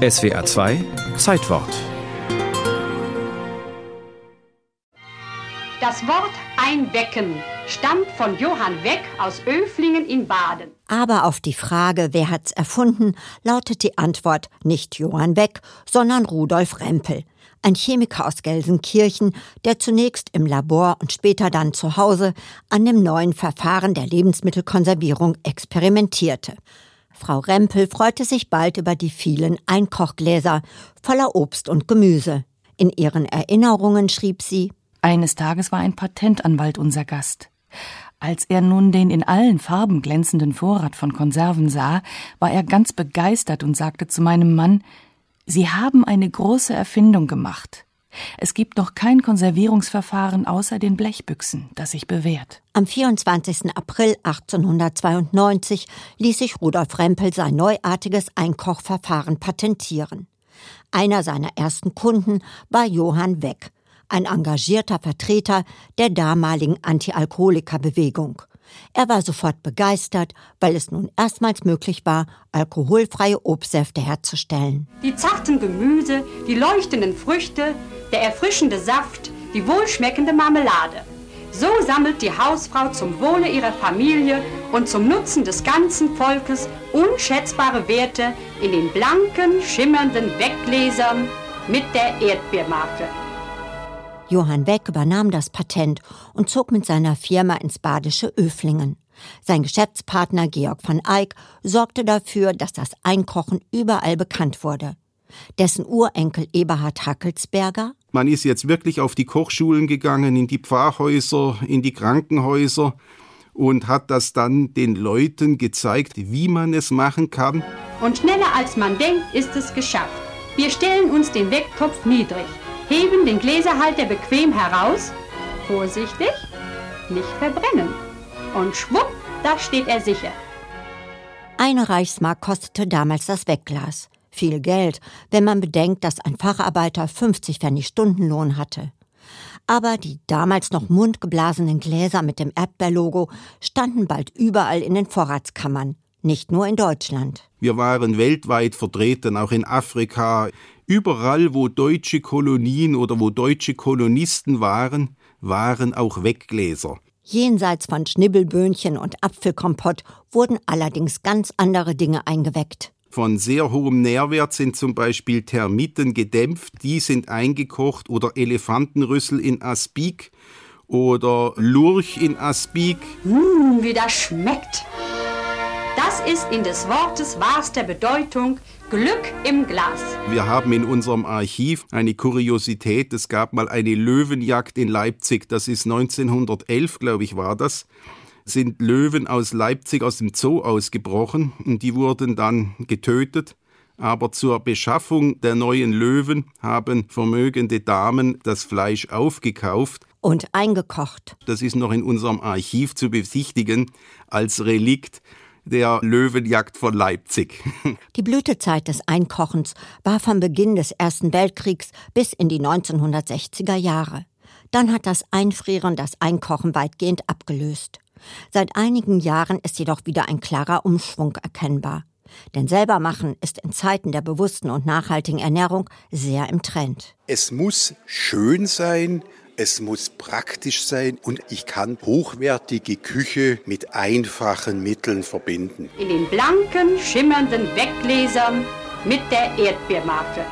SWR 2 Zeitwort. Das Wort einwecken stammt von Johann Weck aus Öflingen in Baden. Aber auf die Frage, wer hat's erfunden, lautet die Antwort nicht Johann Weck, sondern Rudolf Rempel, ein Chemiker aus Gelsenkirchen, der zunächst im Labor und später dann zu Hause an dem neuen Verfahren der Lebensmittelkonservierung experimentierte. Frau Rempel freute sich bald über die vielen Einkochgläser voller Obst und Gemüse. In ihren Erinnerungen schrieb sie Eines Tages war ein Patentanwalt unser Gast. Als er nun den in allen Farben glänzenden Vorrat von Konserven sah, war er ganz begeistert und sagte zu meinem Mann Sie haben eine große Erfindung gemacht. Es gibt noch kein Konservierungsverfahren außer den Blechbüchsen, das sich bewährt. Am 24. April 1892 ließ sich Rudolf Rempel sein neuartiges Einkochverfahren patentieren. Einer seiner ersten Kunden war Johann Weck, ein engagierter Vertreter der damaligen Antialkoholikerbewegung. Er war sofort begeistert, weil es nun erstmals möglich war, alkoholfreie Obstsäfte herzustellen. Die zarten Gemüse, die leuchtenden Früchte, der erfrischende Saft, die wohlschmeckende Marmelade. So sammelt die Hausfrau zum Wohle ihrer Familie und zum Nutzen des ganzen Volkes unschätzbare Werte in den blanken, schimmernden Weggläsern mit der Erdbeermarke. Johann Weck übernahm das Patent und zog mit seiner Firma ins badische Öflingen. Sein Geschäftspartner Georg van Eyck sorgte dafür, dass das Einkochen überall bekannt wurde. Dessen Urenkel Eberhard Hackelsberger man ist jetzt wirklich auf die Kochschulen gegangen, in die Pfarrhäuser, in die Krankenhäuser und hat das dann den Leuten gezeigt, wie man es machen kann. Und schneller als man denkt, ist es geschafft. Wir stellen uns den Wecktopf niedrig, heben den Gläserhalter bequem heraus, vorsichtig, nicht verbrennen. Und schwupp, da steht er sicher. Eine Reichsmark kostete damals das Wegglas. Viel Geld, wenn man bedenkt, dass ein Facharbeiter 50 Pfennig Stundenlohn hatte. Aber die damals noch mundgeblasenen Gläser mit dem Erdbeerlogo standen bald überall in den Vorratskammern, nicht nur in Deutschland. Wir waren weltweit vertreten, auch in Afrika. Überall, wo deutsche Kolonien oder wo deutsche Kolonisten waren, waren auch Weggläser. Jenseits von Schnibbelböhnchen und Apfelkompott wurden allerdings ganz andere Dinge eingeweckt. Von sehr hohem Nährwert sind zum Beispiel Termiten gedämpft, die sind eingekocht oder Elefantenrüssel in Aspik oder Lurch in Aspik. Mmh, wie das schmeckt! Das ist in des Wortes wahrster Bedeutung Glück im Glas. Wir haben in unserem Archiv eine Kuriosität. Es gab mal eine Löwenjagd in Leipzig. Das ist 1911, glaube ich, war das sind Löwen aus Leipzig aus dem Zoo ausgebrochen und die wurden dann getötet. Aber zur Beschaffung der neuen Löwen haben vermögende Damen das Fleisch aufgekauft und eingekocht. Das ist noch in unserem Archiv zu besichtigen als Relikt der Löwenjagd von Leipzig. Die Blütezeit des Einkochens war vom Beginn des Ersten Weltkriegs bis in die 1960er Jahre. Dann hat das Einfrieren das Einkochen weitgehend abgelöst. Seit einigen Jahren ist jedoch wieder ein klarer Umschwung erkennbar. Denn selber machen ist in Zeiten der bewussten und nachhaltigen Ernährung sehr im Trend. Es muss schön sein, es muss praktisch sein und ich kann hochwertige Küche mit einfachen Mitteln verbinden. In den blanken, schimmernden Weggläsern mit der Erdbeermarke.